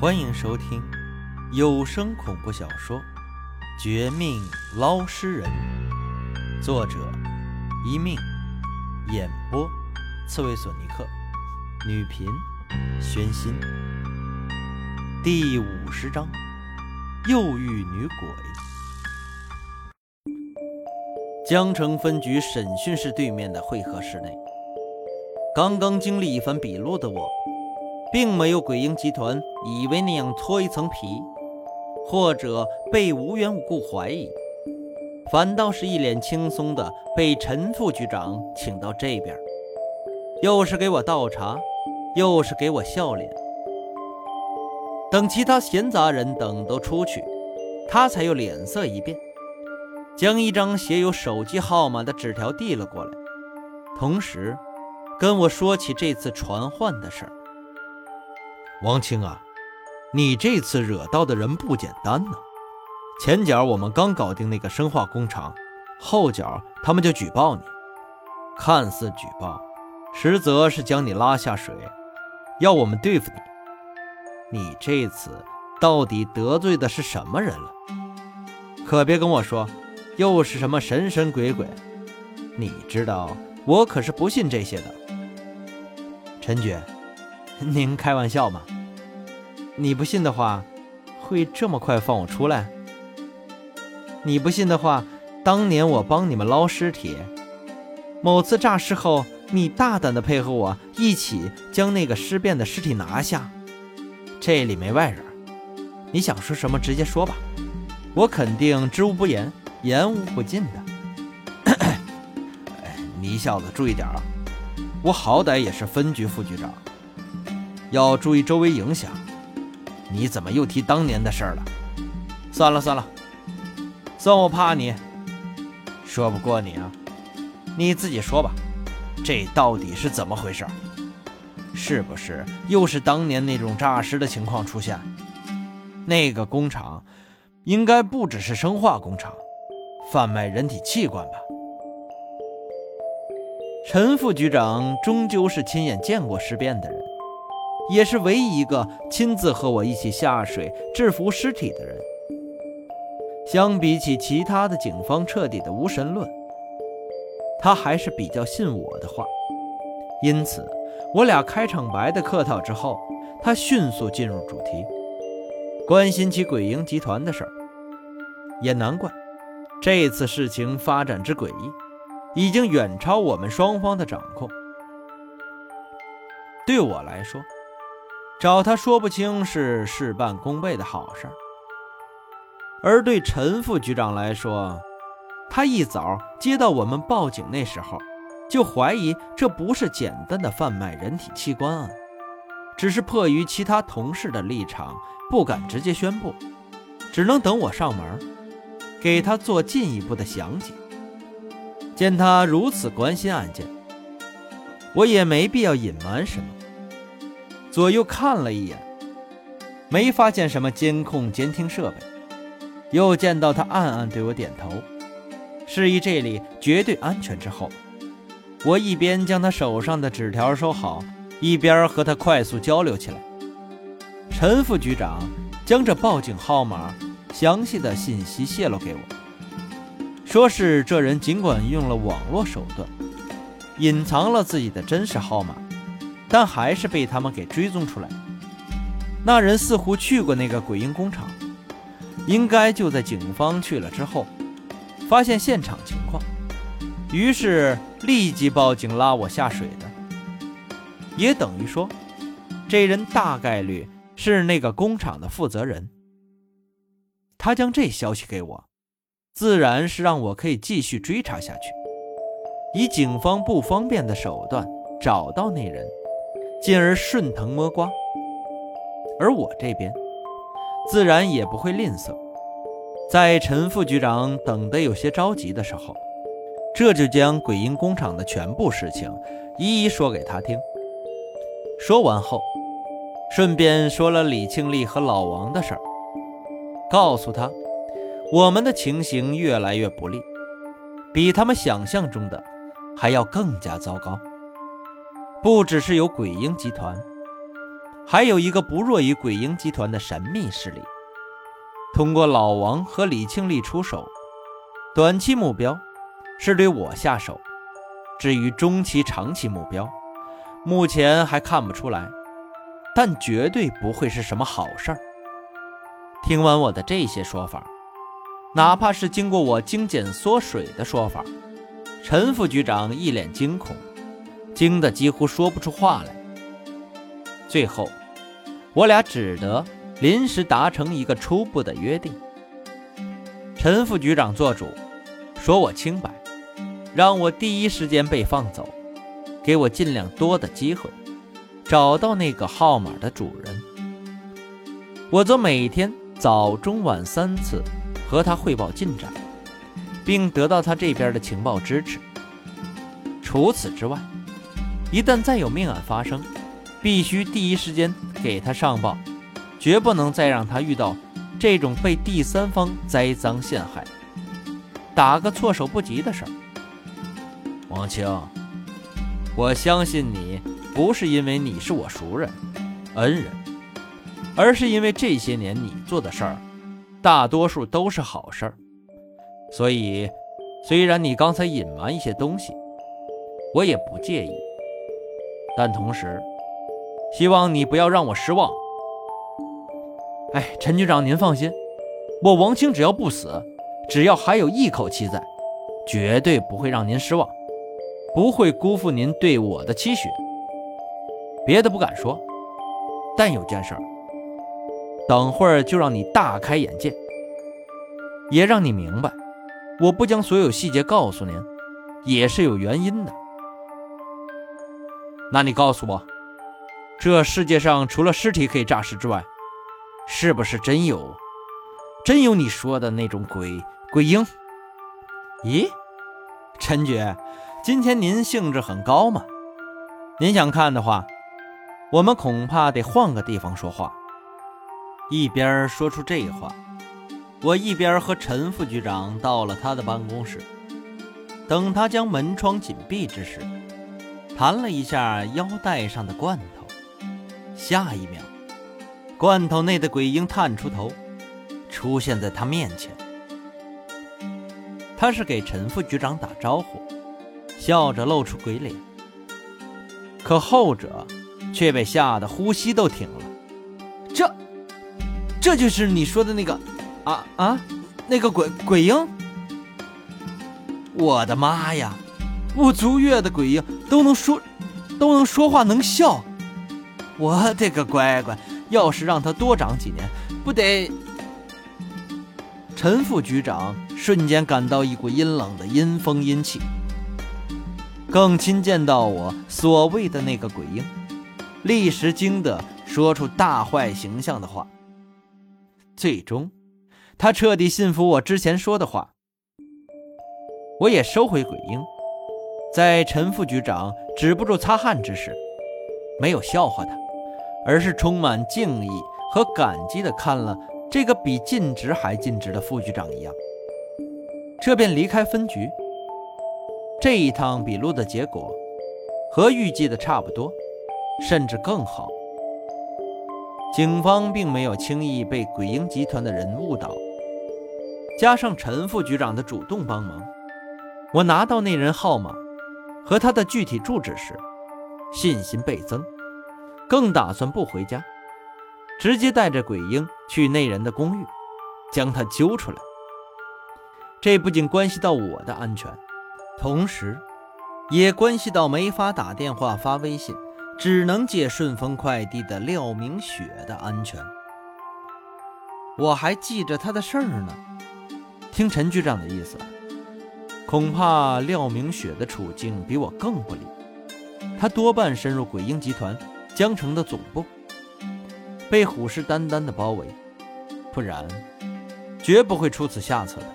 欢迎收听有声恐怖小说《绝命捞尸人》，作者一命，演播刺猬索尼克，女频宣心。第五十章，又遇女鬼。江城分局审讯室对面的会合室内，刚刚经历一番笔录的我。并没有鬼婴集团以为那样脱一层皮，或者被无缘无故怀疑，反倒是一脸轻松的被陈副局长请到这边，又是给我倒茶，又是给我笑脸。等其他闲杂人等都出去，他才又脸色一变，将一张写有手机号码的纸条递了过来，同时跟我说起这次传唤的事儿。王青啊，你这次惹到的人不简单呢。前脚我们刚搞定那个生化工厂，后脚他们就举报你，看似举报，实则是将你拉下水，要我们对付你。你这次到底得罪的是什么人了？可别跟我说又是什么神神鬼鬼，你知道我可是不信这些的。陈局。您开玩笑吗？你不信的话，会这么快放我出来？你不信的话，当年我帮你们捞尸体，某次诈尸后，你大胆的配合我一起将那个尸变的尸体拿下，这里没外人，你想说什么直接说吧，我肯定知无不言，言无不尽的。你小子注意点啊，我好歹也是分局副局长。要注意周围影响。你怎么又提当年的事儿了？算了算了，算我怕你。说不过你啊，你自己说吧，这到底是怎么回事？是不是又是当年那种诈尸的情况出现？那个工厂应该不只是生化工厂，贩卖人体器官吧？陈副局长终究是亲眼见过尸变的人。也是唯一一个亲自和我一起下水制服尸体的人。相比起其他的警方彻底的无神论，他还是比较信我的话。因此，我俩开场白的客套之后，他迅速进入主题，关心起鬼婴集团的事儿。也难怪，这次事情发展之诡异，已经远超我们双方的掌控。对我来说，找他说不清是事半功倍的好事，而对陈副局长来说，他一早接到我们报警那时候，就怀疑这不是简单的贩卖人体器官案，只是迫于其他同事的立场，不敢直接宣布，只能等我上门，给他做进一步的详解。见他如此关心案件，我也没必要隐瞒什么。左右看了一眼，没发现什么监控监听设备，又见到他暗暗对我点头，示意这里绝对安全之后，我一边将他手上的纸条收好，一边和他快速交流起来。陈副局长将这报警号码详细的信息泄露给我，说是这人尽管用了网络手段，隐藏了自己的真实号码。但还是被他们给追踪出来。那人似乎去过那个鬼婴工厂，应该就在警方去了之后，发现现场情况，于是立即报警拉我下水的。也等于说，这人大概率是那个工厂的负责人。他将这消息给我，自然是让我可以继续追查下去，以警方不方便的手段找到那人。进而顺藤摸瓜，而我这边自然也不会吝啬。在陈副局长等得有些着急的时候，这就将鬼婴工厂的全部事情一一说给他听。说完后，顺便说了李庆利和老王的事儿，告诉他我们的情形越来越不利，比他们想象中的还要更加糟糕。不只是有鬼婴集团，还有一个不弱于鬼婴集团的神秘势力。通过老王和李庆利出手，短期目标是对我下手。至于中期、长期目标，目前还看不出来，但绝对不会是什么好事儿。听完我的这些说法，哪怕是经过我精简缩水的说法，陈副局长一脸惊恐，惊得几乎说不出话来。最后，我俩只得临时达成一个初步的约定：陈副局长做主，说我清白。让我第一时间被放走，给我尽量多的机会，找到那个号码的主人。我则每天早中晚三次和他汇报进展，并得到他这边的情报支持。除此之外，一旦再有命案发生，必须第一时间给他上报，绝不能再让他遇到这种被第三方栽赃陷害、打个措手不及的事儿。王青，我相信你不是因为你是我熟人、恩人，而是因为这些年你做的事儿，大多数都是好事儿。所以，虽然你刚才隐瞒一些东西，我也不介意。但同时，希望你不要让我失望。哎，陈局长，您放心，我王青只要不死，只要还有一口气在，绝对不会让您失望。不会辜负您对我的期许。别的不敢说，但有件事儿，等会儿就让你大开眼界，也让你明白，我不将所有细节告诉您，也是有原因的。那你告诉我，这世界上除了尸体可以诈尸之外，是不是真有，真有你说的那种鬼鬼婴？咦，陈局。今天您兴致很高嘛？您想看的话，我们恐怕得换个地方说话。一边说出这话，我一边和陈副局长到了他的办公室。等他将门窗紧闭之时，弹了一下腰带上的罐头，下一秒，罐头内的鬼婴探出头，出现在他面前。他是给陈副局长打招呼。笑着露出鬼脸，可后者却被吓得呼吸都停了。这，这就是你说的那个，啊啊，那个鬼鬼婴！我的妈呀，不足月的鬼婴都能说，都能说话能笑！我的个乖乖，要是让他多长几年，不得……陈副局长瞬间感到一股阴冷的阴风阴气。更亲见到我所谓的那个鬼婴，立时惊得说出大坏形象的话。最终，他彻底信服我之前说的话。我也收回鬼婴，在陈副局长止不住擦汗之时，没有笑话他，而是充满敬意和感激地看了这个比尽职还尽职的副局长一样，这便离开分局。这一趟笔录的结果和预计的差不多，甚至更好。警方并没有轻易被鬼婴集团的人误导，加上陈副局长的主动帮忙，我拿到那人号码和他的具体住址时，信心倍增，更打算不回家，直接带着鬼婴去那人的公寓，将他揪出来。这不仅关系到我的安全。同时，也关系到没法打电话发微信，只能借顺丰快递的廖明雪的安全。我还记着他的事儿呢。听陈局长的意思，恐怕廖明雪的处境比我更不利。他多半深入鬼婴集团江城的总部，被虎视眈眈的包围，不然绝不会出此下策的。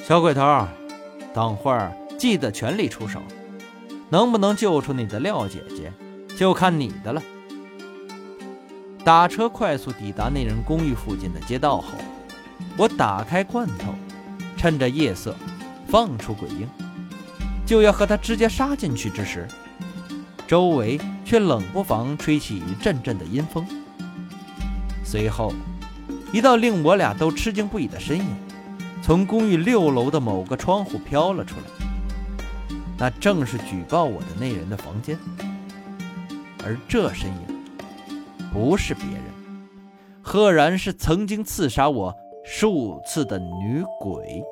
小鬼头，等会儿记得全力出手，能不能救出你的廖姐姐，就看你的了。打车快速抵达那人公寓附近的街道后，我打开罐头，趁着夜色放出鬼婴，就要和他直接杀进去之时，周围却冷不防吹起一阵阵的阴风。随后，一道令我俩都吃惊不已的身影，从公寓六楼的某个窗户飘了出来。那正是举报我的那人的房间，而这身影不是别人，赫然是曾经刺杀我数次的女鬼。